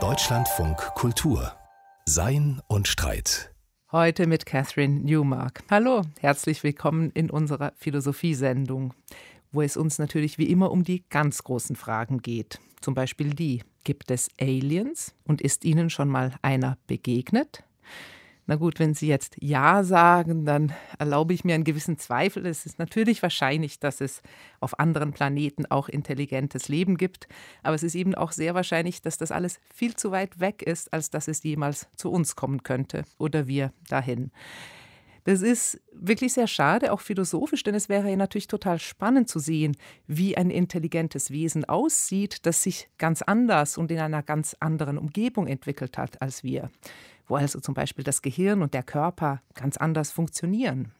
Deutschlandfunk Kultur Sein und Streit. Heute mit Catherine Newmark. Hallo, herzlich willkommen in unserer Philosophiesendung, wo es uns natürlich wie immer um die ganz großen Fragen geht. Zum Beispiel die: Gibt es Aliens und ist Ihnen schon mal einer begegnet? Na gut, wenn Sie jetzt Ja sagen, dann erlaube ich mir einen gewissen Zweifel. Es ist natürlich wahrscheinlich, dass es auf anderen Planeten auch intelligentes Leben gibt, aber es ist eben auch sehr wahrscheinlich, dass das alles viel zu weit weg ist, als dass es jemals zu uns kommen könnte oder wir dahin. Das ist wirklich sehr schade, auch philosophisch, denn es wäre ja natürlich total spannend zu sehen, wie ein intelligentes Wesen aussieht, das sich ganz anders und in einer ganz anderen Umgebung entwickelt hat als wir wo also zum Beispiel das Gehirn und der Körper ganz anders funktionieren.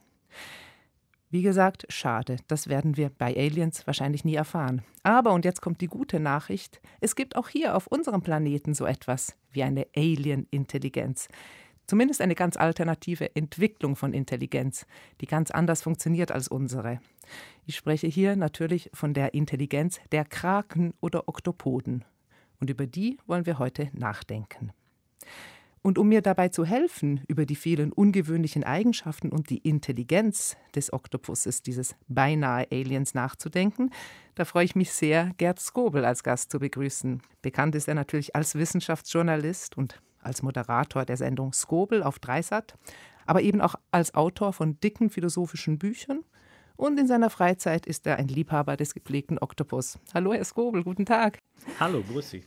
Wie gesagt, schade, das werden wir bei Aliens wahrscheinlich nie erfahren. Aber, und jetzt kommt die gute Nachricht, es gibt auch hier auf unserem Planeten so etwas wie eine Alien-Intelligenz. Zumindest eine ganz alternative Entwicklung von Intelligenz, die ganz anders funktioniert als unsere. Ich spreche hier natürlich von der Intelligenz der Kraken oder Oktopoden. Und über die wollen wir heute nachdenken. Und um mir dabei zu helfen, über die vielen ungewöhnlichen Eigenschaften und die Intelligenz des Oktopuses, dieses beinahe Aliens, nachzudenken, da freue ich mich sehr, Gerd Skobel als Gast zu begrüßen. Bekannt ist er natürlich als Wissenschaftsjournalist und als Moderator der Sendung Skobel auf Dreisat, aber eben auch als Autor von dicken philosophischen Büchern. Und in seiner Freizeit ist er ein Liebhaber des gepflegten Oktopus. Hallo, Herr Skobel, guten Tag. Hallo, grüß Sie.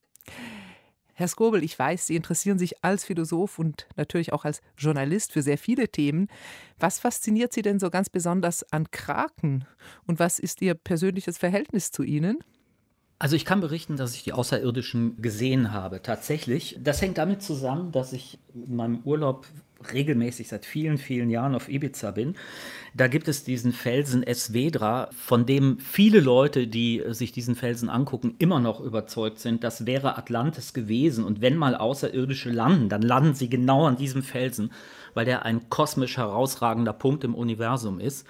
Herr Skobel, ich weiß, Sie interessieren sich als Philosoph und natürlich auch als Journalist für sehr viele Themen. Was fasziniert Sie denn so ganz besonders an Kraken? Und was ist Ihr persönliches Verhältnis zu ihnen? Also ich kann berichten, dass ich die Außerirdischen gesehen habe. Tatsächlich. Das hängt damit zusammen, dass ich in meinem Urlaub regelmäßig seit vielen, vielen Jahren auf Ibiza bin. Da gibt es diesen Felsen Esvedra, von dem viele Leute, die sich diesen Felsen angucken, immer noch überzeugt sind, das wäre Atlantis gewesen. Und wenn mal Außerirdische landen, dann landen sie genau an diesem Felsen, weil der ein kosmisch herausragender Punkt im Universum ist.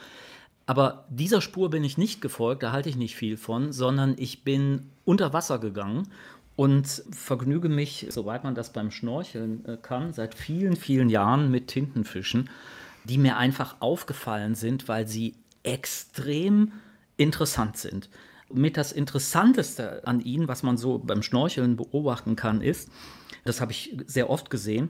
Aber dieser Spur bin ich nicht gefolgt, da halte ich nicht viel von, sondern ich bin unter Wasser gegangen und vergnüge mich, soweit man das beim Schnorcheln äh, kann, seit vielen, vielen Jahren mit Tintenfischen, die mir einfach aufgefallen sind, weil sie extrem interessant sind. Mit das Interessanteste an ihnen, was man so beim Schnorcheln beobachten kann, ist, das habe ich sehr oft gesehen,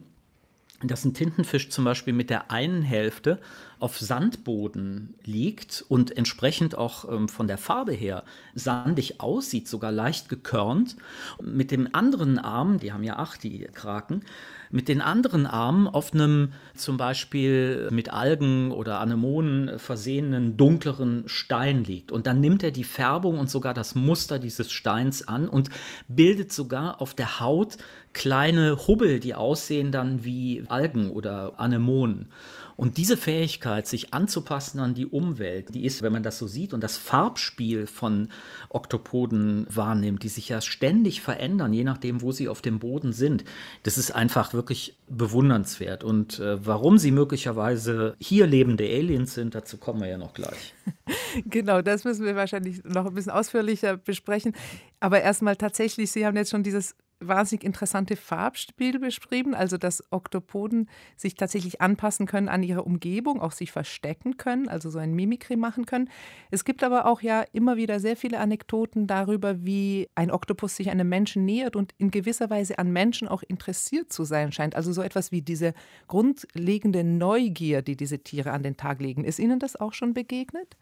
dass ein Tintenfisch zum Beispiel mit der einen Hälfte auf Sandboden liegt und entsprechend auch ähm, von der Farbe her sandig aussieht, sogar leicht gekörnt. Mit dem anderen Arm, die haben ja acht, die Kraken, mit den anderen Armen auf einem zum Beispiel mit Algen oder Anemonen versehenen dunkleren Stein liegt. Und dann nimmt er die Färbung und sogar das Muster dieses Steins an und bildet sogar auf der Haut kleine Hubbel, die aussehen dann wie Algen oder Anemonen. Und diese Fähigkeit, sich anzupassen an die Umwelt, die ist, wenn man das so sieht und das Farbspiel von Oktopoden wahrnimmt, die sich ja ständig verändern, je nachdem, wo sie auf dem Boden sind, das ist einfach wirklich bewundernswert. Und äh, warum sie möglicherweise hier lebende Aliens sind, dazu kommen wir ja noch gleich. Genau, das müssen wir wahrscheinlich noch ein bisschen ausführlicher besprechen. Aber erstmal tatsächlich, Sie haben jetzt schon dieses wahnsinnig interessante Farbspiel beschrieben, also dass Oktopoden sich tatsächlich anpassen können an ihre Umgebung, auch sich verstecken können, also so ein Mimikry machen können. Es gibt aber auch ja immer wieder sehr viele Anekdoten darüber, wie ein Oktopus sich einem Menschen nähert und in gewisser Weise an Menschen auch interessiert zu sein scheint. Also so etwas wie diese grundlegende Neugier, die diese Tiere an den Tag legen. Ist Ihnen das auch schon begegnet?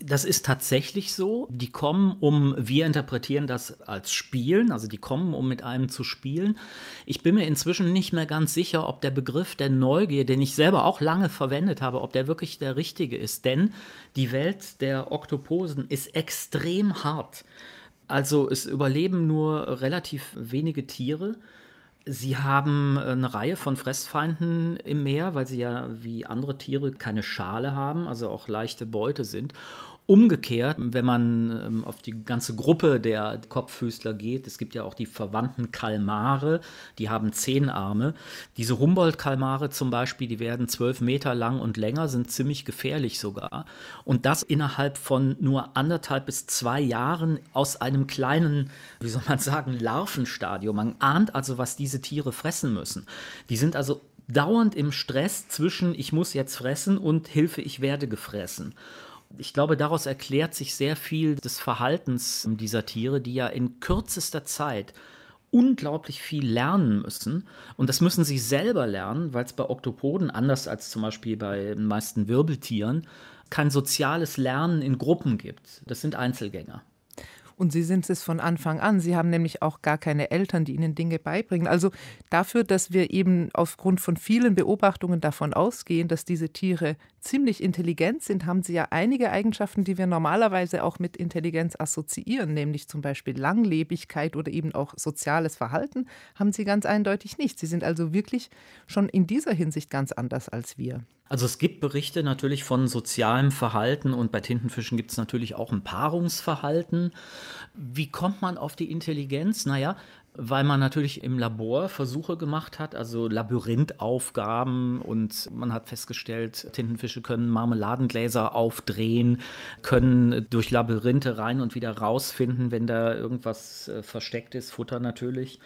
Das ist tatsächlich so. Die kommen, um, wir interpretieren das als Spielen, also die kommen, um mit einem zu spielen. Ich bin mir inzwischen nicht mehr ganz sicher, ob der Begriff der Neugier, den ich selber auch lange verwendet habe, ob der wirklich der richtige ist. Denn die Welt der Oktoposen ist extrem hart. Also es überleben nur relativ wenige Tiere. Sie haben eine Reihe von Fressfeinden im Meer, weil sie ja wie andere Tiere keine Schale haben, also auch leichte Beute sind. Umgekehrt, wenn man ähm, auf die ganze Gruppe der Kopffüßler geht, es gibt ja auch die verwandten Kalmare, die haben zehn Arme. Diese Humboldt-Kalmare zum Beispiel, die werden zwölf Meter lang und länger, sind ziemlich gefährlich sogar. Und das innerhalb von nur anderthalb bis zwei Jahren aus einem kleinen, wie soll man sagen, Larvenstadium. Man ahnt also, was diese Tiere fressen müssen. Die sind also dauernd im Stress zwischen ich muss jetzt fressen und Hilfe, ich werde gefressen. Ich glaube, daraus erklärt sich sehr viel des Verhaltens dieser Tiere, die ja in kürzester Zeit unglaublich viel lernen müssen. Und das müssen sie selber lernen, weil es bei Oktopoden, anders als zum Beispiel bei den meisten Wirbeltieren, kein soziales Lernen in Gruppen gibt. Das sind Einzelgänger. Und Sie sind es von Anfang an. Sie haben nämlich auch gar keine Eltern, die Ihnen Dinge beibringen. Also dafür, dass wir eben aufgrund von vielen Beobachtungen davon ausgehen, dass diese Tiere ziemlich intelligent sind, haben sie ja einige Eigenschaften, die wir normalerweise auch mit Intelligenz assoziieren, nämlich zum Beispiel Langlebigkeit oder eben auch soziales Verhalten, haben sie ganz eindeutig nicht. Sie sind also wirklich schon in dieser Hinsicht ganz anders als wir. Also es gibt Berichte natürlich von sozialem Verhalten und bei Tintenfischen gibt es natürlich auch ein Paarungsverhalten. Wie kommt man auf die Intelligenz? Naja, weil man natürlich im Labor Versuche gemacht hat, also Labyrinthaufgaben und man hat festgestellt, Tintenfische können Marmeladengläser aufdrehen, können durch Labyrinthe rein und wieder rausfinden, wenn da irgendwas äh, versteckt ist, Futter natürlich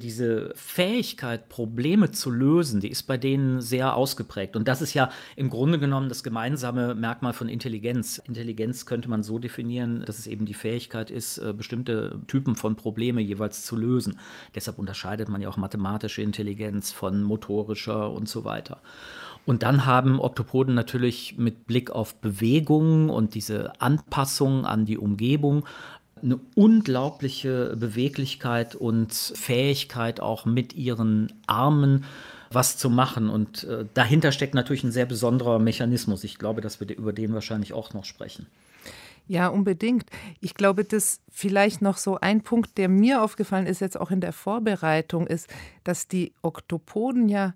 diese Fähigkeit, Probleme zu lösen, die ist bei denen sehr ausgeprägt. Und das ist ja im Grunde genommen das gemeinsame Merkmal von Intelligenz. Intelligenz könnte man so definieren, dass es eben die Fähigkeit ist, äh, bestimmte Typen von Probleme jeweils zu lösen. Deshalb unterscheidet man ja auch mathematische Intelligenz von motorischer und so weiter. Und dann haben Oktopoden natürlich mit Blick auf Bewegung und diese Anpassung an die Umgebung eine unglaubliche Beweglichkeit und Fähigkeit auch mit ihren Armen was zu machen. Und äh, dahinter steckt natürlich ein sehr besonderer Mechanismus. Ich glaube, dass wir über den wahrscheinlich auch noch sprechen. Ja, unbedingt. Ich glaube, dass vielleicht noch so ein Punkt, der mir aufgefallen ist, jetzt auch in der Vorbereitung, ist, dass die Oktopoden ja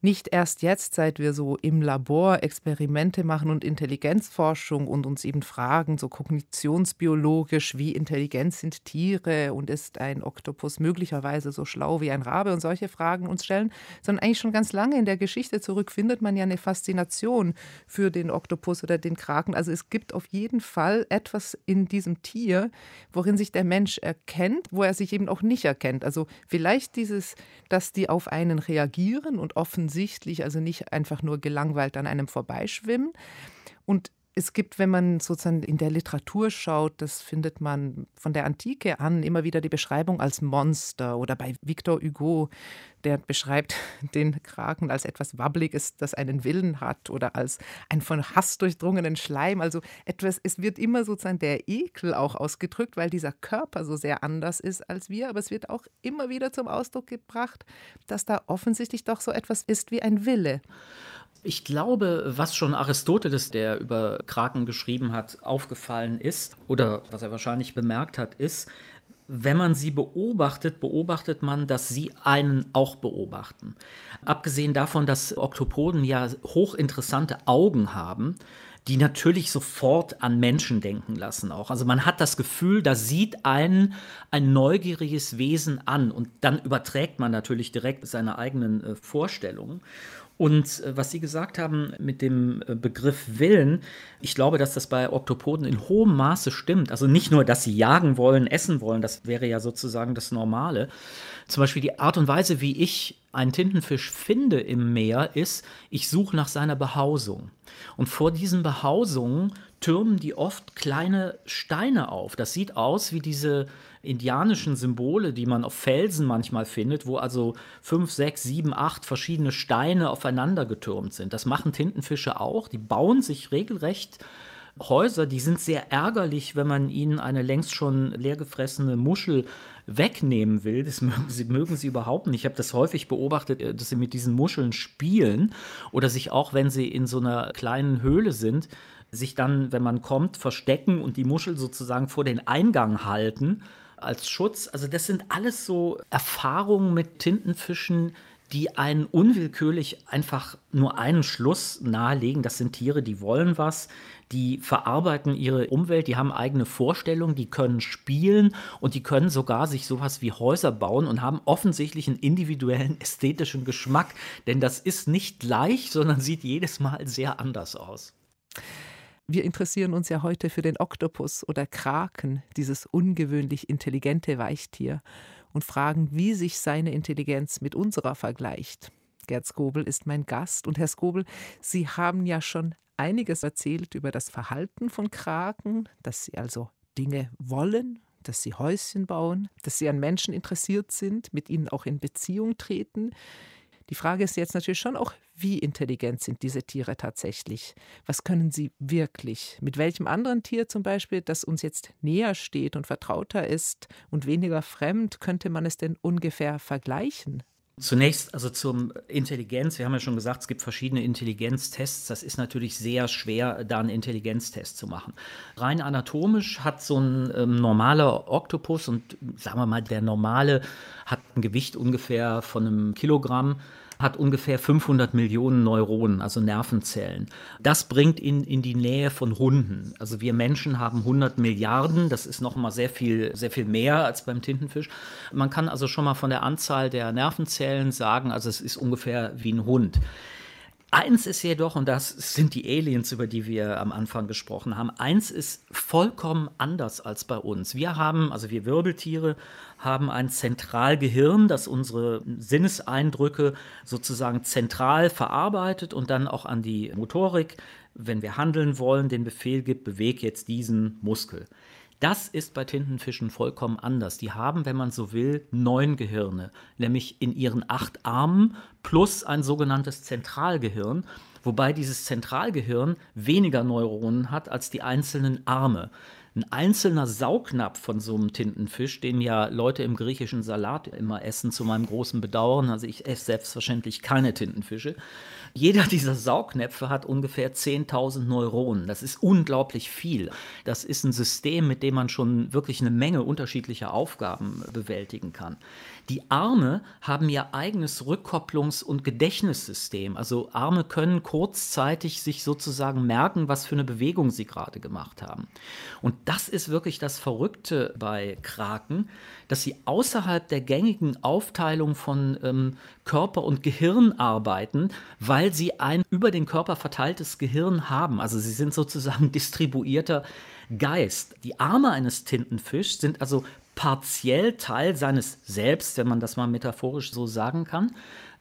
nicht erst jetzt, seit wir so im Labor Experimente machen und Intelligenzforschung und uns eben fragen, so kognitionsbiologisch, wie intelligent sind Tiere und ist ein Oktopus möglicherweise so schlau wie ein Rabe und solche Fragen uns stellen, sondern eigentlich schon ganz lange in der Geschichte zurück findet man ja eine Faszination für den Oktopus oder den Kraken. Also es gibt auf jeden Fall etwas in diesem Tier, worin sich der Mensch erkennt, wo er sich eben auch nicht erkennt. Also vielleicht dieses, dass die auf einen reagieren und offen offensichtlich, also nicht einfach nur gelangweilt an einem vorbeischwimmen. Und es gibt, wenn man sozusagen in der Literatur schaut, das findet man von der Antike an immer wieder die Beschreibung als Monster oder bei Victor Hugo, der beschreibt den Kraken als etwas Wabbliges, das einen Willen hat oder als einen von Hass durchdrungenen Schleim. Also etwas, es wird immer sozusagen der Ekel auch ausgedrückt, weil dieser Körper so sehr anders ist als wir, aber es wird auch immer wieder zum Ausdruck gebracht, dass da offensichtlich doch so etwas ist wie ein Wille. Ich glaube, was schon Aristoteles, der über Kraken geschrieben hat, aufgefallen ist, oder was er wahrscheinlich bemerkt hat, ist, wenn man sie beobachtet, beobachtet man, dass sie einen auch beobachten. Abgesehen davon, dass Oktopoden ja hochinteressante Augen haben, die natürlich sofort an Menschen denken lassen auch. Also man hat das Gefühl, da sieht einen ein neugieriges Wesen an und dann überträgt man natürlich direkt seine eigenen äh, Vorstellungen. Und äh, was Sie gesagt haben mit dem äh, Begriff Willen, ich glaube, dass das bei Oktopoden in hohem Maße stimmt. Also nicht nur, dass sie jagen wollen, essen wollen, das wäre ja sozusagen das Normale. Zum Beispiel die Art und Weise, wie ich einen Tintenfisch finde im Meer, ist, ich suche nach seiner Behausung. Und vor diesen Behausungen türmen die oft kleine Steine auf. Das sieht aus wie diese indianischen Symbole, die man auf Felsen manchmal findet, wo also fünf, sechs, sieben, acht verschiedene Steine aufeinander getürmt sind. Das machen Tintenfische auch. Die bauen sich regelrecht Häuser, die sind sehr ärgerlich, wenn man ihnen eine längst schon leergefressene Muschel wegnehmen will. Das mögen sie, mögen sie überhaupt nicht. Ich habe das häufig beobachtet, äh, dass sie mit diesen Muscheln spielen oder sich auch, wenn sie in so einer kleinen Höhle sind, sich dann, wenn man kommt, verstecken und die Muschel sozusagen vor den Eingang halten als Schutz. Also das sind alles so Erfahrungen mit Tintenfischen, die einen unwillkürlich einfach nur einen Schluss nahelegen. Das sind Tiere, die wollen was, die verarbeiten ihre Umwelt, die haben eigene Vorstellungen, die können spielen und die können sogar sich sowas wie Häuser bauen und haben offensichtlich einen individuellen ästhetischen Geschmack. Denn das ist nicht gleich, sondern sieht jedes Mal sehr anders aus. Wir interessieren uns ja heute für den Oktopus oder Kraken, dieses ungewöhnlich intelligente Weichtier, und fragen, wie sich seine Intelligenz mit unserer vergleicht. Gerd Skobel ist mein Gast. Und Herr Skobel, Sie haben ja schon einiges erzählt über das Verhalten von Kraken, dass sie also Dinge wollen, dass sie Häuschen bauen, dass sie an Menschen interessiert sind, mit ihnen auch in Beziehung treten. Die Frage ist jetzt natürlich schon auch, wie intelligent sind diese Tiere tatsächlich? Was können sie wirklich? Mit welchem anderen Tier zum Beispiel, das uns jetzt näher steht und vertrauter ist und weniger fremd, könnte man es denn ungefähr vergleichen? Zunächst also zum Intelligenz. Wir haben ja schon gesagt, es gibt verschiedene Intelligenztests. Das ist natürlich sehr schwer, da einen Intelligenztest zu machen. Rein anatomisch hat so ein ähm, normaler Oktopus und sagen wir mal, der normale hat ein Gewicht ungefähr von einem Kilogramm hat ungefähr 500 Millionen Neuronen, also Nervenzellen. Das bringt ihn in die Nähe von Hunden. Also wir Menschen haben 100 Milliarden, das ist noch mal sehr viel, sehr viel mehr als beim Tintenfisch. Man kann also schon mal von der Anzahl der Nervenzellen sagen, also es ist ungefähr wie ein Hund. Eins ist jedoch, und das sind die Aliens, über die wir am Anfang gesprochen haben, eins ist vollkommen anders als bei uns. Wir haben, also wir Wirbeltiere, haben ein Zentralgehirn, das unsere Sinneseindrücke sozusagen zentral verarbeitet und dann auch an die Motorik, wenn wir handeln wollen, den Befehl gibt, beweg jetzt diesen Muskel. Das ist bei Tintenfischen vollkommen anders. Die haben, wenn man so will, neun Gehirne, nämlich in ihren acht Armen plus ein sogenanntes Zentralgehirn, wobei dieses Zentralgehirn weniger Neuronen hat als die einzelnen Arme. Ein einzelner Saugnapf von so einem Tintenfisch, den ja Leute im griechischen Salat immer essen, zu meinem großen Bedauern, also ich esse selbstverständlich keine Tintenfische, jeder dieser Saugnäpfe hat ungefähr 10.000 Neuronen. Das ist unglaublich viel. Das ist ein System, mit dem man schon wirklich eine Menge unterschiedlicher Aufgaben bewältigen kann. Die Arme haben ihr eigenes Rückkopplungs- und Gedächtnissystem. Also Arme können kurzzeitig sich sozusagen merken, was für eine Bewegung sie gerade gemacht haben. Und das ist wirklich das Verrückte bei Kraken, dass sie außerhalb der gängigen Aufteilung von ähm, Körper und Gehirn arbeiten, weil sie ein über den Körper verteiltes Gehirn haben. Also sie sind sozusagen distribuierter Geist. Die Arme eines Tintenfischs sind also partiell Teil seines Selbst, wenn man das mal metaphorisch so sagen kann.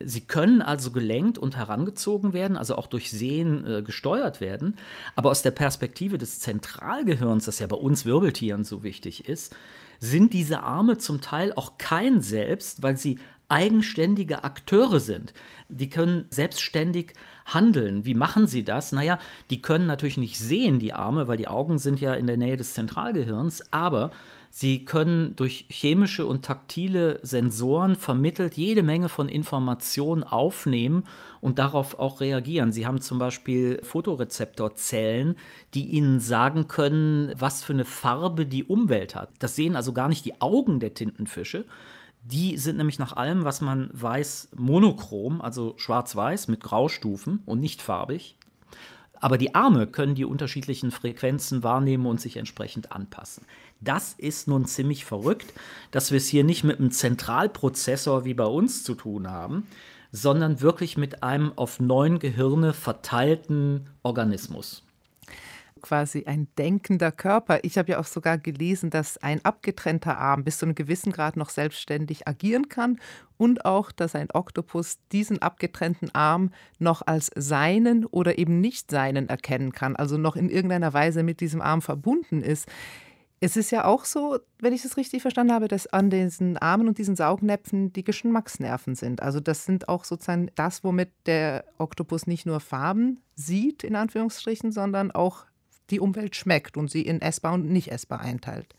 Sie können also gelenkt und herangezogen werden, also auch durch Sehen äh, gesteuert werden. Aber aus der Perspektive des Zentralgehirns, das ja bei uns Wirbeltieren so wichtig ist, sind diese Arme zum Teil auch kein Selbst, weil sie eigenständige Akteure sind. Die können selbstständig handeln. Wie machen sie das? Naja, die können natürlich nicht sehen, die Arme, weil die Augen sind ja in der Nähe des Zentralgehirns, aber Sie können durch chemische und taktile Sensoren vermittelt jede Menge von Informationen aufnehmen und darauf auch reagieren. Sie haben zum Beispiel Fotorezeptorzellen, die Ihnen sagen können, was für eine Farbe die Umwelt hat. Das sehen also gar nicht die Augen der Tintenfische. Die sind nämlich nach allem, was man weiß, monochrom, also schwarz-weiß mit Graustufen und nicht farbig. Aber die Arme können die unterschiedlichen Frequenzen wahrnehmen und sich entsprechend anpassen. Das ist nun ziemlich verrückt, dass wir es hier nicht mit einem Zentralprozessor wie bei uns zu tun haben, sondern wirklich mit einem auf neun Gehirne verteilten Organismus quasi ein denkender Körper. Ich habe ja auch sogar gelesen, dass ein abgetrennter Arm bis zu einem gewissen Grad noch selbstständig agieren kann und auch, dass ein Oktopus diesen abgetrennten Arm noch als seinen oder eben nicht seinen erkennen kann, also noch in irgendeiner Weise mit diesem Arm verbunden ist. Es ist ja auch so, wenn ich es richtig verstanden habe, dass an diesen Armen und diesen Saugnäpfen die Geschmacksnerven sind. Also das sind auch sozusagen das, womit der Oktopus nicht nur Farben sieht, in Anführungsstrichen, sondern auch die Umwelt schmeckt und sie in essbar und nicht essbar einteilt.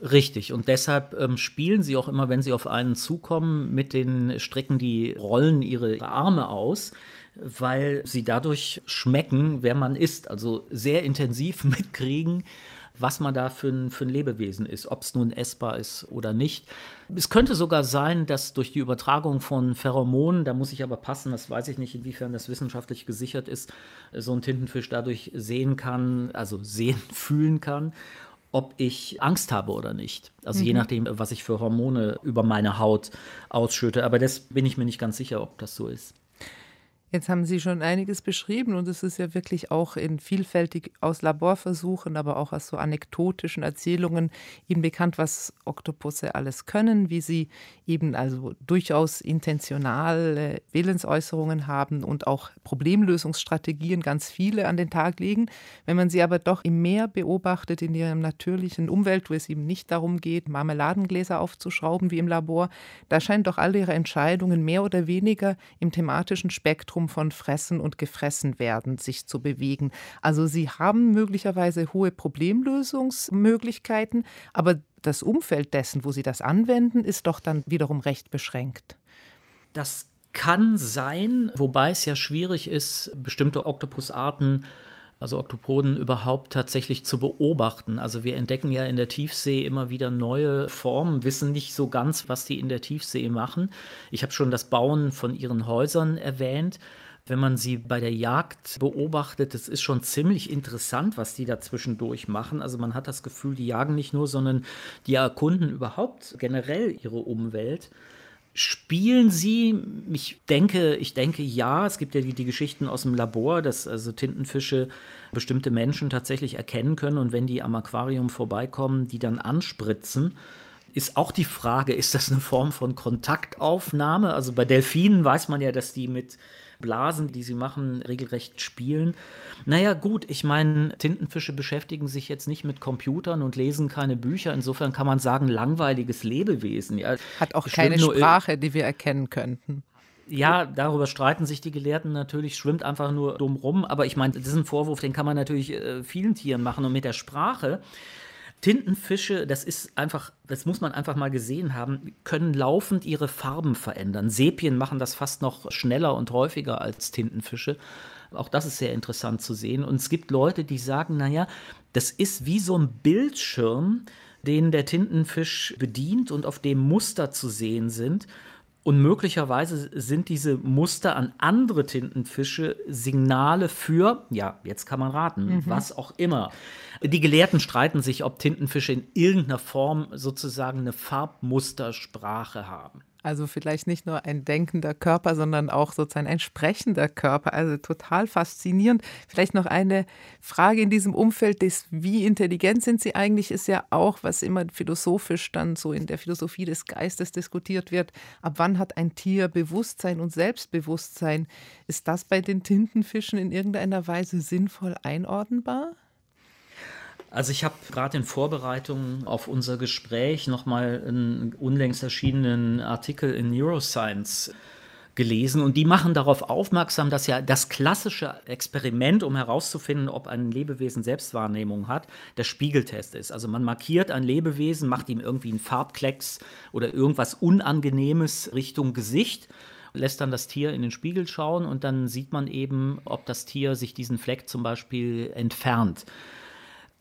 Richtig, und deshalb ähm, spielen sie auch immer, wenn sie auf einen zukommen, mit den Strecken, die rollen ihre Arme aus, weil sie dadurch schmecken, wer man ist, also sehr intensiv mitkriegen, was man da für ein, für ein Lebewesen ist, ob es nun essbar ist oder nicht. Es könnte sogar sein, dass durch die Übertragung von Pheromonen, da muss ich aber passen, das weiß ich nicht, inwiefern das wissenschaftlich gesichert ist, so ein Tintenfisch dadurch sehen kann, also sehen, fühlen kann ob ich Angst habe oder nicht. Also mhm. je nachdem, was ich für Hormone über meine Haut ausschütte. Aber das bin ich mir nicht ganz sicher, ob das so ist. Jetzt haben Sie schon einiges beschrieben und es ist ja wirklich auch in vielfältig aus Laborversuchen, aber auch aus so anekdotischen Erzählungen Ihnen bekannt, was Oktopusse alles können, wie sie eben also durchaus intentionale Willensäußerungen haben und auch Problemlösungsstrategien ganz viele an den Tag legen. Wenn man sie aber doch im Meer beobachtet in ihrer natürlichen Umwelt, wo es eben nicht darum geht, Marmeladengläser aufzuschrauben wie im Labor, da scheinen doch alle ihre Entscheidungen mehr oder weniger im thematischen Spektrum Spektrum von Fressen und Gefressen werden sich zu bewegen. Also sie haben möglicherweise hohe Problemlösungsmöglichkeiten, aber das Umfeld dessen, wo sie das anwenden, ist doch dann wiederum recht beschränkt. Das kann sein, wobei es ja schwierig ist, bestimmte Oktopusarten also Oktopoden überhaupt tatsächlich zu beobachten. Also wir entdecken ja in der Tiefsee immer wieder neue Formen, wissen nicht so ganz, was die in der Tiefsee machen. Ich habe schon das Bauen von ihren Häusern erwähnt. Wenn man sie bei der Jagd beobachtet, das ist schon ziemlich interessant, was die da zwischendurch machen. Also man hat das Gefühl, die jagen nicht nur, sondern die erkunden überhaupt generell ihre Umwelt. Spielen sie? Ich denke, ich denke ja. Es gibt ja die, die Geschichten aus dem Labor, dass also Tintenfische bestimmte Menschen tatsächlich erkennen können und wenn die am Aquarium vorbeikommen, die dann anspritzen. Ist auch die Frage, ist das eine Form von Kontaktaufnahme? Also bei Delfinen weiß man ja, dass die mit Blasen, die sie machen, regelrecht spielen. Naja, gut, ich meine, Tintenfische beschäftigen sich jetzt nicht mit Computern und lesen keine Bücher. Insofern kann man sagen, langweiliges Lebewesen. Ja. Hat auch keine Sprache, die wir erkennen könnten. Ja, darüber streiten sich die Gelehrten natürlich, schwimmt einfach nur dumm rum. Aber ich meine, das ist ein Vorwurf, den kann man natürlich äh, vielen Tieren machen. Und mit der Sprache Tintenfische, das ist einfach, das muss man einfach mal gesehen haben, können laufend ihre Farben verändern. Sepien machen das fast noch schneller und häufiger als Tintenfische. Auch das ist sehr interessant zu sehen. Und es gibt Leute, die sagen, naja, das ist wie so ein Bildschirm, den der Tintenfisch bedient und auf dem Muster zu sehen sind. Und möglicherweise sind diese Muster an andere Tintenfische Signale für, ja, jetzt kann man raten, mhm. was auch immer. Die Gelehrten streiten sich, ob Tintenfische in irgendeiner Form sozusagen eine Farbmustersprache haben. Also vielleicht nicht nur ein denkender Körper, sondern auch sozusagen ein sprechender Körper. Also total faszinierend. Vielleicht noch eine Frage in diesem Umfeld des, wie intelligent sind sie eigentlich, ist ja auch, was immer philosophisch dann so in der Philosophie des Geistes diskutiert wird. Ab wann hat ein Tier Bewusstsein und Selbstbewusstsein? Ist das bei den Tintenfischen in irgendeiner Weise sinnvoll einordnbar? Also ich habe gerade in Vorbereitung auf unser Gespräch nochmal einen unlängst erschienenen Artikel in Neuroscience gelesen und die machen darauf aufmerksam, dass ja das klassische Experiment, um herauszufinden, ob ein Lebewesen Selbstwahrnehmung hat, der Spiegeltest ist. Also man markiert ein Lebewesen, macht ihm irgendwie einen Farbklecks oder irgendwas Unangenehmes Richtung Gesicht lässt dann das Tier in den Spiegel schauen und dann sieht man eben, ob das Tier sich diesen Fleck zum Beispiel entfernt.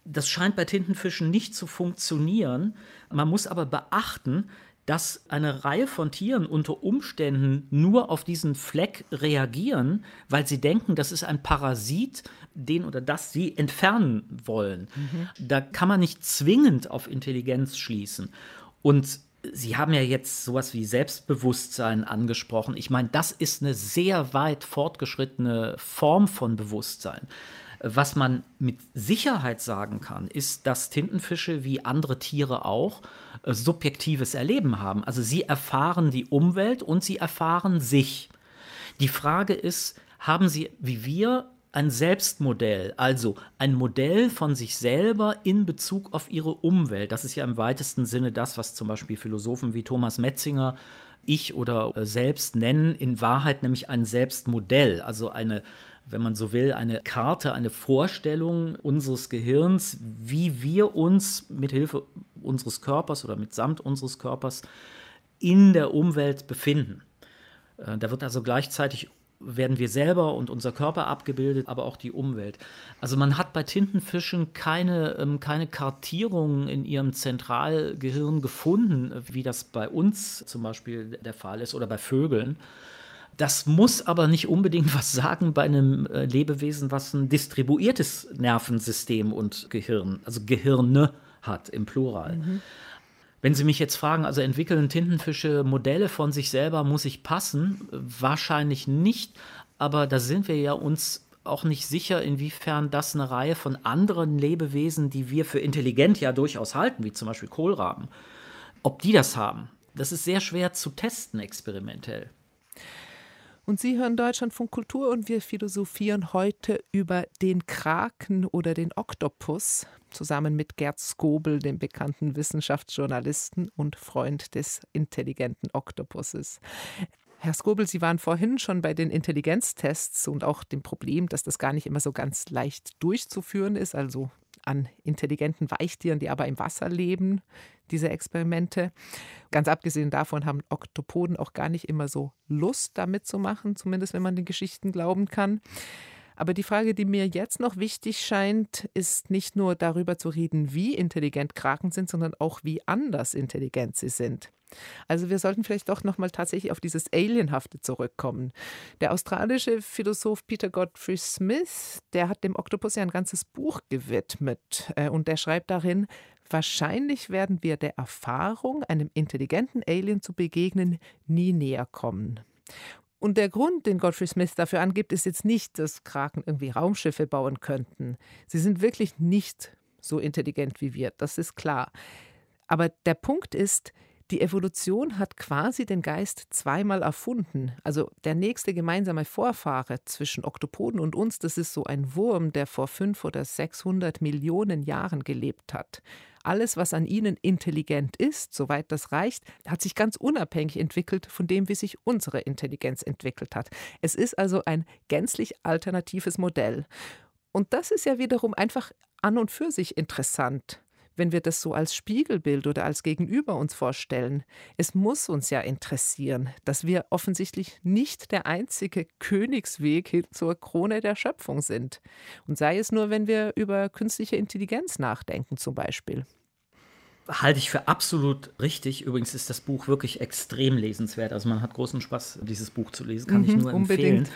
Das scheint bei Tintenfischen nicht zu funktionieren. Man muss aber beachten, dass eine Reihe von Tieren unter Umständen nur auf diesen Fleck reagieren, weil sie denken, das ist ein Parasit, den oder das sie entfernen wollen. Mhm. Da kann man nicht zwingend auf Intelligenz schließen. Und Sie haben ja jetzt sowas wie Selbstbewusstsein angesprochen. Ich meine, das ist eine sehr weit fortgeschrittene Form von Bewusstsein. Was man mit Sicherheit sagen kann, ist, dass Tintenfische wie andere Tiere auch äh, subjektives Erleben haben. Also sie erfahren die Umwelt und sie erfahren sich. Die Frage ist, haben sie wie wir ein Selbstmodell, also ein Modell von sich selber in Bezug auf ihre Umwelt. Das ist ja im weitesten Sinne das, was zum Beispiel Philosophen wie Thomas Metzinger ich oder äh, selbst nennen, in Wahrheit nämlich ein Selbstmodell, also eine wenn man so will, eine Karte, eine Vorstellung unseres Gehirns, wie wir uns mit Hilfe unseres Körpers oder mitsamt unseres Körpers in der Umwelt befinden. Äh, da wird also gleichzeitig werden wir selber und unser Körper abgebildet, aber auch die Umwelt. Also man hat bei Tintenfischen keine, ähm, keine Kartierung in ihrem Zentralgehirn gefunden, wie das bei uns zum Beispiel der Fall ist oder bei Vögeln. Das muss aber nicht unbedingt was sagen bei einem äh, Lebewesen, was ein distribuiertes Nervensystem und Gehirn, also Gehirne hat im Plural. Mhm. Wenn Sie mich jetzt fragen, also entwickeln Tintenfische Modelle von sich selber, muss ich passen? Wahrscheinlich nicht, aber da sind wir ja uns auch nicht sicher, inwiefern das eine Reihe von anderen Lebewesen, die wir für intelligent ja durchaus halten, wie zum Beispiel Kohlraben, ob die das haben. Das ist sehr schwer zu testen experimentell. Und Sie hören Deutschlandfunk Kultur und wir philosophieren heute über den Kraken oder den Oktopus zusammen mit Gerd Skobel, dem bekannten Wissenschaftsjournalisten und Freund des intelligenten Oktopuses. Herr Skobel, Sie waren vorhin schon bei den Intelligenztests und auch dem Problem, dass das gar nicht immer so ganz leicht durchzuführen ist, also an intelligenten Weichtieren, die aber im Wasser leben, diese Experimente. Ganz abgesehen davon haben Oktopoden auch gar nicht immer so Lust, damit zu machen, zumindest wenn man den Geschichten glauben kann. Aber die Frage, die mir jetzt noch wichtig scheint, ist nicht nur darüber zu reden, wie intelligent Kraken sind, sondern auch wie anders intelligent sie sind. Also wir sollten vielleicht doch noch mal tatsächlich auf dieses Alienhafte zurückkommen. Der australische Philosoph Peter Godfrey Smith, der hat dem Oktopus ja ein ganzes Buch gewidmet äh, und der schreibt darin, wahrscheinlich werden wir der Erfahrung, einem intelligenten Alien zu begegnen, nie näher kommen. Und der Grund, den Godfrey Smith dafür angibt, ist jetzt nicht, dass Kraken irgendwie Raumschiffe bauen könnten. Sie sind wirklich nicht so intelligent wie wir, das ist klar. Aber der Punkt ist, die Evolution hat quasi den Geist zweimal erfunden. Also der nächste gemeinsame Vorfahre zwischen Oktopoden und uns, das ist so ein Wurm, der vor fünf oder 600 Millionen Jahren gelebt hat. Alles, was an ihnen intelligent ist, soweit das reicht, hat sich ganz unabhängig entwickelt von dem, wie sich unsere Intelligenz entwickelt hat. Es ist also ein gänzlich alternatives Modell. Und das ist ja wiederum einfach an und für sich interessant wenn wir das so als Spiegelbild oder als Gegenüber uns vorstellen. Es muss uns ja interessieren, dass wir offensichtlich nicht der einzige Königsweg hin zur Krone der Schöpfung sind. Und sei es nur, wenn wir über künstliche Intelligenz nachdenken zum Beispiel halte ich für absolut richtig. Übrigens ist das Buch wirklich extrem lesenswert. Also man hat großen Spaß, dieses Buch zu lesen, kann mhm, ich nur empfehlen. Unbedingt.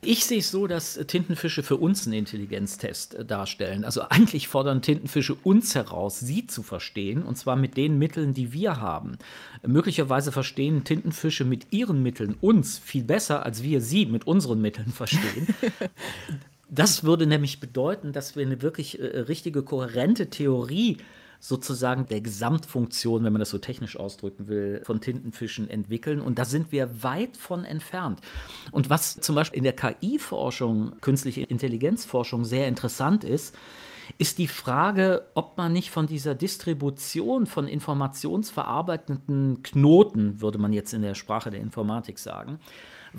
Ich sehe es so, dass Tintenfische für uns einen Intelligenztest äh, darstellen. Also eigentlich fordern Tintenfische uns heraus, sie zu verstehen, und zwar mit den Mitteln, die wir haben. Möglicherweise verstehen Tintenfische mit ihren Mitteln uns viel besser, als wir sie mit unseren Mitteln verstehen. Das würde nämlich bedeuten, dass wir eine wirklich äh, richtige, kohärente Theorie sozusagen der Gesamtfunktion, wenn man das so technisch ausdrücken will, von Tintenfischen entwickeln. Und da sind wir weit von entfernt. Und was zum Beispiel in der KI-Forschung, künstliche Intelligenzforschung sehr interessant ist, ist die Frage, ob man nicht von dieser Distribution von informationsverarbeitenden Knoten, würde man jetzt in der Sprache der Informatik sagen,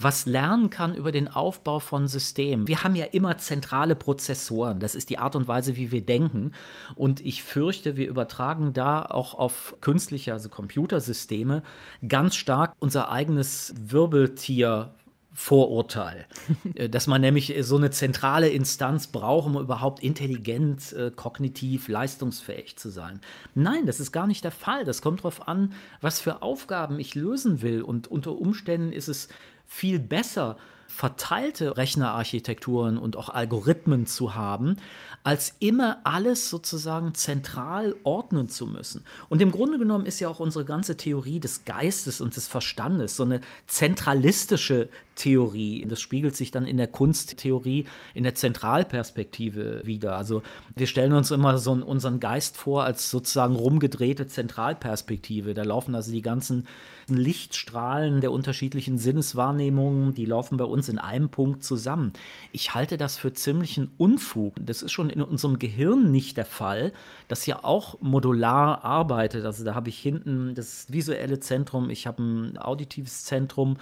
was lernen kann über den Aufbau von Systemen. Wir haben ja immer zentrale Prozessoren. Das ist die Art und Weise, wie wir denken. Und ich fürchte, wir übertragen da auch auf künstliche, also Computersysteme, ganz stark unser eigenes Wirbeltier Vorurteil, äh, dass man nämlich so eine zentrale Instanz braucht, um überhaupt intelligent, äh, kognitiv, leistungsfähig zu sein. Nein, das ist gar nicht der Fall. Das kommt darauf an, was für Aufgaben ich lösen will. Und unter Umständen ist es viel besser, verteilte Rechnerarchitekturen und auch Algorithmen zu haben, als immer alles sozusagen zentral ordnen zu müssen. Und im Grunde genommen ist ja auch unsere ganze Theorie des Geistes und des Verstandes so eine zentralistische Theorie. Das spiegelt sich dann in der Kunsttheorie, in der Zentralperspektive wieder. Also wir stellen uns immer so unseren Geist vor als sozusagen rumgedrehte Zentralperspektive. Da laufen also die ganzen Lichtstrahlen der unterschiedlichen Sinneswahrnehmungen, die laufen bei uns in einem Punkt zusammen. Ich halte das für ziemlichen Unfug. Das ist schon in unserem Gehirn nicht der Fall, das ja auch modular arbeitet. Also da habe ich hinten das visuelle Zentrum, ich habe ein auditives Zentrum,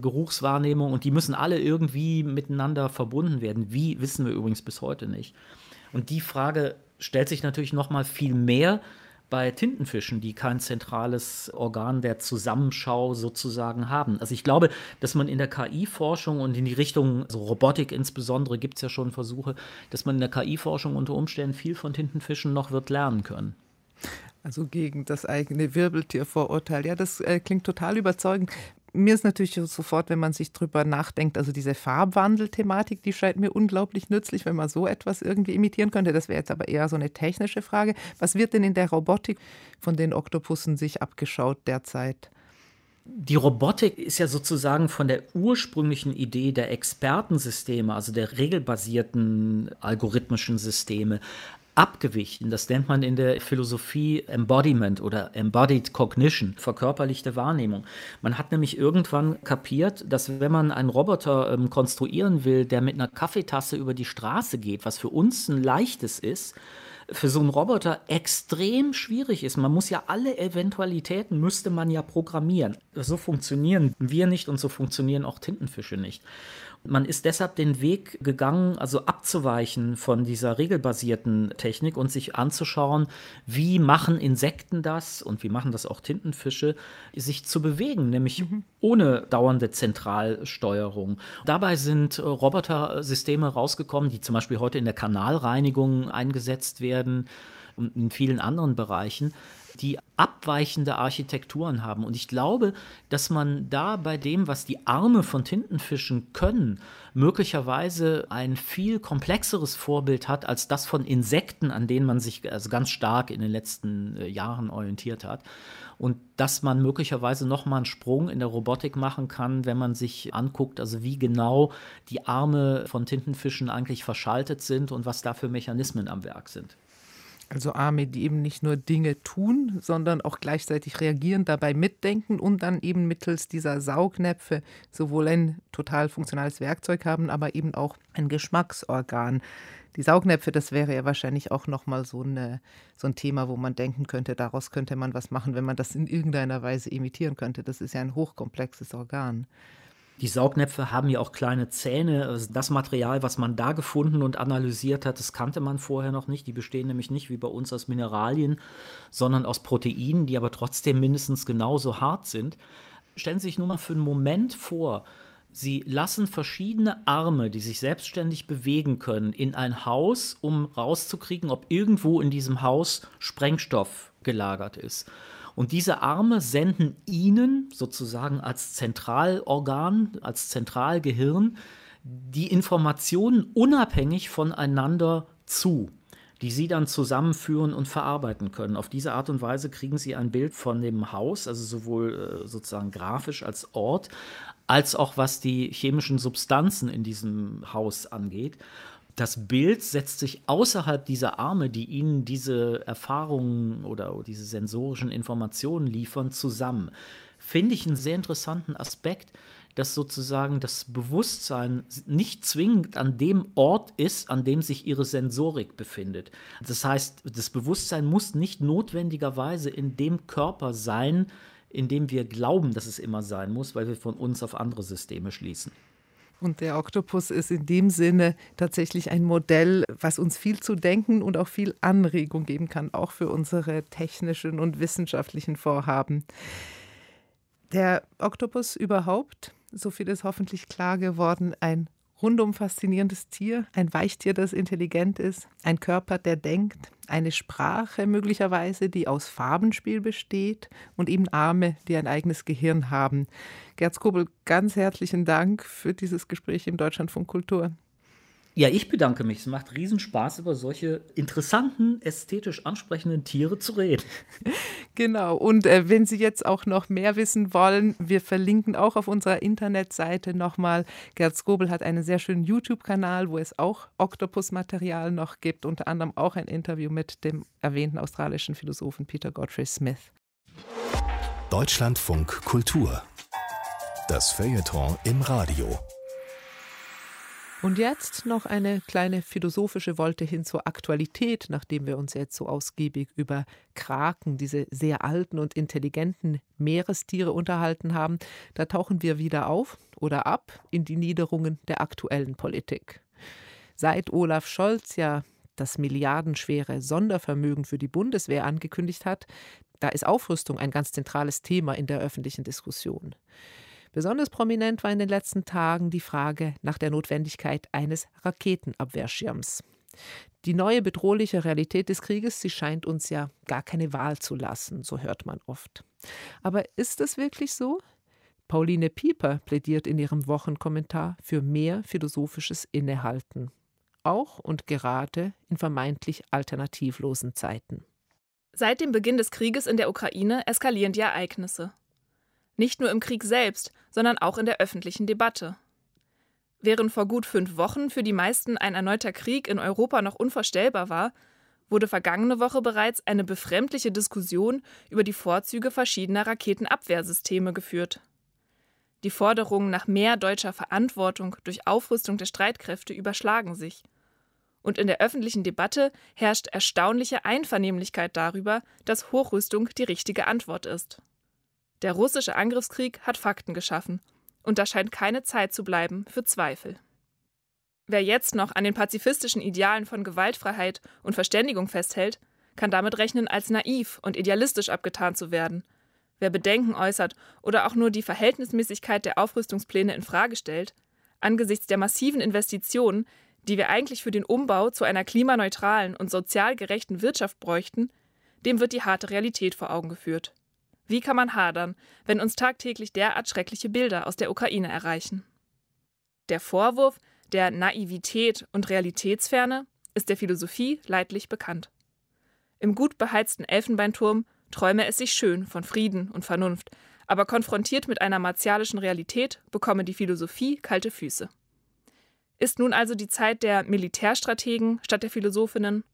Geruchswahrnehmung und die müssen alle irgendwie miteinander verbunden werden. Wie wissen wir übrigens bis heute nicht. Und die Frage stellt sich natürlich noch mal viel mehr bei Tintenfischen, die kein zentrales Organ der Zusammenschau sozusagen haben. Also ich glaube, dass man in der KI-Forschung und in die Richtung, also Robotik insbesondere, gibt es ja schon Versuche, dass man in der KI-Forschung unter Umständen viel von Tintenfischen noch wird lernen können. Also gegen das eigene Wirbeltiervorurteil. Ja, das äh, klingt total überzeugend. Mir ist natürlich sofort, wenn man sich drüber nachdenkt, also diese Farbwandel-Thematik, die scheint mir unglaublich nützlich, wenn man so etwas irgendwie imitieren könnte. Das wäre jetzt aber eher so eine technische Frage. Was wird denn in der Robotik von den Oktopussen sich abgeschaut derzeit? Die Robotik ist ja sozusagen von der ursprünglichen Idee der Expertensysteme, also der regelbasierten algorithmischen Systeme, abgewichen. Das nennt man in der Philosophie Embodiment oder Embodied Cognition, verkörperlichte Wahrnehmung. Man hat nämlich irgendwann kapiert, dass wenn man einen Roboter ähm, konstruieren will, der mit einer Kaffeetasse über die Straße geht, was für uns ein leichtes ist, für so einen Roboter extrem schwierig ist. Man muss ja alle Eventualitäten müsste man ja programmieren. So funktionieren wir nicht und so funktionieren auch Tintenfische nicht. Man ist deshalb den Weg gegangen, also abzuweichen von dieser regelbasierten Technik und sich anzuschauen, wie machen Insekten das und wie machen das auch Tintenfische, sich zu bewegen, nämlich mhm. ohne dauernde Zentralsteuerung. Dabei sind äh, Robotersysteme rausgekommen, die zum Beispiel heute in der Kanalreinigung eingesetzt werden und in vielen anderen Bereichen die abweichende Architekturen haben. Und ich glaube, dass man da bei dem, was die Arme von Tintenfischen können, möglicherweise ein viel komplexeres Vorbild hat als das von Insekten, an denen man sich also ganz stark in den letzten äh, Jahren orientiert hat. Und dass man möglicherweise nochmal einen Sprung in der Robotik machen kann, wenn man sich anguckt, also wie genau die Arme von Tintenfischen eigentlich verschaltet sind und was da für Mechanismen am Werk sind. Also Arme, die eben nicht nur Dinge tun, sondern auch gleichzeitig reagieren, dabei mitdenken und dann eben mittels dieser Saugnäpfe sowohl ein total funktionales Werkzeug haben, aber eben auch ein Geschmacksorgan. Die Saugnäpfe, das wäre ja wahrscheinlich auch nochmal so, so ein Thema, wo man denken könnte, daraus könnte man was machen, wenn man das in irgendeiner Weise imitieren könnte. Das ist ja ein hochkomplexes Organ. Die Saugnäpfe haben ja auch kleine Zähne. Also das Material, was man da gefunden und analysiert hat, das kannte man vorher noch nicht. Die bestehen nämlich nicht wie bei uns aus Mineralien, sondern aus Proteinen, die aber trotzdem mindestens genauso hart sind. Stellen Sie sich nur mal für einen Moment vor, Sie lassen verschiedene Arme, die sich selbstständig bewegen können, in ein Haus, um rauszukriegen, ob irgendwo in diesem Haus Sprengstoff gelagert ist. Und diese Arme senden ihnen sozusagen als Zentralorgan, als Zentralgehirn die Informationen unabhängig voneinander zu, die sie dann zusammenführen und verarbeiten können. Auf diese Art und Weise kriegen sie ein Bild von dem Haus, also sowohl äh, sozusagen grafisch als Ort, als auch was die chemischen Substanzen in diesem Haus angeht das Bild setzt sich außerhalb dieser Arme, die ihnen diese Erfahrungen oder diese sensorischen Informationen liefern, zusammen. Finde ich einen sehr interessanten Aspekt, dass sozusagen das Bewusstsein nicht zwingend an dem Ort ist, an dem sich ihre Sensorik befindet. Das heißt, das Bewusstsein muss nicht notwendigerweise in dem Körper sein, in dem wir glauben, dass es immer sein muss, weil wir von uns auf andere Systeme schließen. Und der Oktopus ist in dem Sinne tatsächlich ein Modell, was uns viel zu denken und auch viel Anregung geben kann, auch für unsere technischen und wissenschaftlichen Vorhaben. Der Oktopus überhaupt, so viel ist hoffentlich klar geworden, ein rundum faszinierendes Tier, ein Weichtier, das intelligent ist, ein Körper, der denkt, eine Sprache möglicherweise, die aus Farbenspiel besteht und eben Arme, die ein eigenes Gehirn haben. Gerd Skobel, ganz herzlichen Dank für dieses Gespräch im Deutschlandfunk Kultur. Ja, ich bedanke mich. Es macht Riesenspaß, über solche interessanten, ästhetisch ansprechenden Tiere zu reden. Genau. Und äh, wenn Sie jetzt auch noch mehr wissen wollen, wir verlinken auch auf unserer Internetseite nochmal. Gerd Skobel hat einen sehr schönen YouTube-Kanal, wo es auch Oktopus-Material noch gibt, unter anderem auch ein Interview mit dem erwähnten australischen Philosophen Peter Godfrey Smith. Deutschlandfunk Kultur. Das Feuilleton im Radio. Und jetzt noch eine kleine philosophische Wolte hin zur Aktualität, nachdem wir uns jetzt so ausgiebig über Kraken, diese sehr alten und intelligenten Meerestiere unterhalten haben. Da tauchen wir wieder auf oder ab in die Niederungen der aktuellen Politik. Seit Olaf Scholz ja das milliardenschwere Sondervermögen für die Bundeswehr angekündigt hat, da ist Aufrüstung ein ganz zentrales Thema in der öffentlichen Diskussion. Besonders prominent war in den letzten Tagen die Frage nach der Notwendigkeit eines Raketenabwehrschirms. Die neue bedrohliche Realität des Krieges, sie scheint uns ja gar keine Wahl zu lassen, so hört man oft. Aber ist es wirklich so? Pauline Pieper plädiert in ihrem Wochenkommentar für mehr philosophisches Innehalten, auch und gerade in vermeintlich alternativlosen Zeiten. Seit dem Beginn des Krieges in der Ukraine eskalieren die Ereignisse. Nicht nur im Krieg selbst, sondern auch in der öffentlichen Debatte. Während vor gut fünf Wochen für die meisten ein erneuter Krieg in Europa noch unvorstellbar war, wurde vergangene Woche bereits eine befremdliche Diskussion über die Vorzüge verschiedener Raketenabwehrsysteme geführt. Die Forderungen nach mehr deutscher Verantwortung durch Aufrüstung der Streitkräfte überschlagen sich. Und in der öffentlichen Debatte herrscht erstaunliche Einvernehmlichkeit darüber, dass Hochrüstung die richtige Antwort ist. Der russische Angriffskrieg hat Fakten geschaffen, und da scheint keine Zeit zu bleiben für Zweifel. Wer jetzt noch an den pazifistischen Idealen von Gewaltfreiheit und Verständigung festhält, kann damit rechnen, als naiv und idealistisch abgetan zu werden. Wer Bedenken äußert oder auch nur die Verhältnismäßigkeit der Aufrüstungspläne in Frage stellt, angesichts der massiven Investitionen, die wir eigentlich für den Umbau zu einer klimaneutralen und sozial gerechten Wirtschaft bräuchten, dem wird die harte Realität vor Augen geführt. Wie kann man hadern, wenn uns tagtäglich derart schreckliche Bilder aus der Ukraine erreichen? Der Vorwurf der Naivität und Realitätsferne ist der Philosophie leidlich bekannt. Im gut beheizten Elfenbeinturm träume es sich schön von Frieden und Vernunft, aber konfrontiert mit einer martialischen Realität bekomme die Philosophie kalte Füße. Ist nun also die Zeit der Militärstrategen statt der Philosophinnen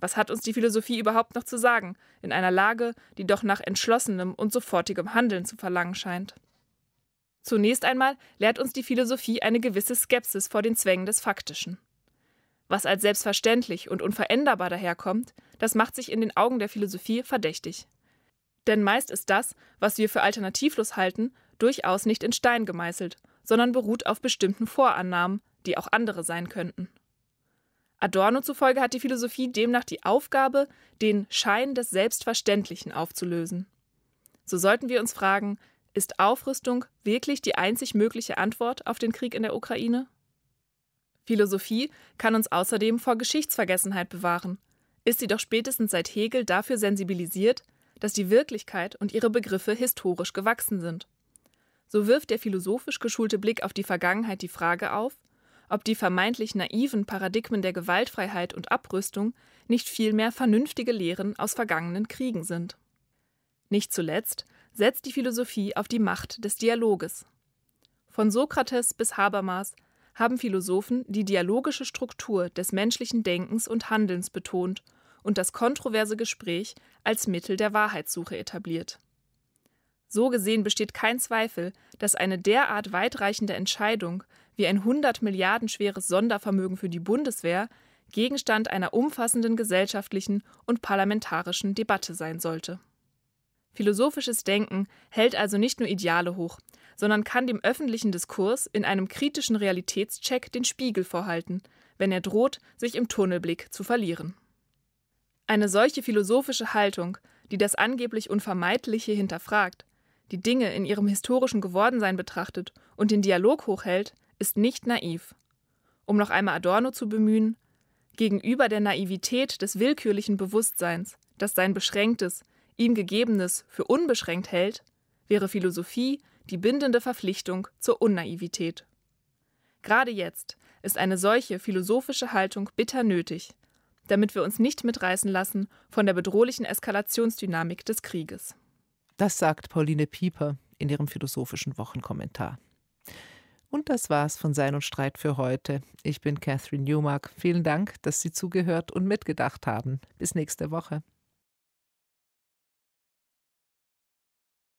was hat uns die Philosophie überhaupt noch zu sagen, in einer Lage, die doch nach entschlossenem und sofortigem Handeln zu verlangen scheint? Zunächst einmal lehrt uns die Philosophie eine gewisse Skepsis vor den Zwängen des Faktischen. Was als selbstverständlich und unveränderbar daherkommt, das macht sich in den Augen der Philosophie verdächtig. Denn meist ist das, was wir für alternativlos halten, durchaus nicht in Stein gemeißelt, sondern beruht auf bestimmten Vorannahmen, die auch andere sein könnten. Adorno zufolge hat die Philosophie demnach die Aufgabe, den Schein des Selbstverständlichen aufzulösen. So sollten wir uns fragen, ist Aufrüstung wirklich die einzig mögliche Antwort auf den Krieg in der Ukraine? Philosophie kann uns außerdem vor Geschichtsvergessenheit bewahren, ist sie doch spätestens seit Hegel dafür sensibilisiert, dass die Wirklichkeit und ihre Begriffe historisch gewachsen sind. So wirft der philosophisch geschulte Blick auf die Vergangenheit die Frage auf, ob die vermeintlich naiven Paradigmen der Gewaltfreiheit und Abrüstung nicht vielmehr vernünftige Lehren aus vergangenen Kriegen sind. Nicht zuletzt setzt die Philosophie auf die Macht des Dialoges. Von Sokrates bis Habermas haben Philosophen die dialogische Struktur des menschlichen Denkens und Handelns betont und das kontroverse Gespräch als Mittel der Wahrheitssuche etabliert. So gesehen besteht kein Zweifel, dass eine derart weitreichende Entscheidung wie ein 100 Milliarden schweres Sondervermögen für die Bundeswehr Gegenstand einer umfassenden gesellschaftlichen und parlamentarischen Debatte sein sollte. Philosophisches Denken hält also nicht nur Ideale hoch, sondern kann dem öffentlichen Diskurs in einem kritischen Realitätscheck den Spiegel vorhalten, wenn er droht, sich im Tunnelblick zu verlieren. Eine solche philosophische Haltung, die das angeblich Unvermeidliche hinterfragt, die Dinge in ihrem historischen Gewordensein betrachtet und den Dialog hochhält, ist nicht naiv. Um noch einmal Adorno zu bemühen, gegenüber der Naivität des willkürlichen Bewusstseins, das sein Beschränktes, ihm Gegebenes für unbeschränkt hält, wäre Philosophie die bindende Verpflichtung zur Unnaivität. Gerade jetzt ist eine solche philosophische Haltung bitter nötig, damit wir uns nicht mitreißen lassen von der bedrohlichen Eskalationsdynamik des Krieges. Das sagt Pauline Pieper in ihrem philosophischen Wochenkommentar. Und das war's von Sein und Streit für heute. Ich bin Catherine Newmark. Vielen Dank, dass Sie zugehört und mitgedacht haben. Bis nächste Woche.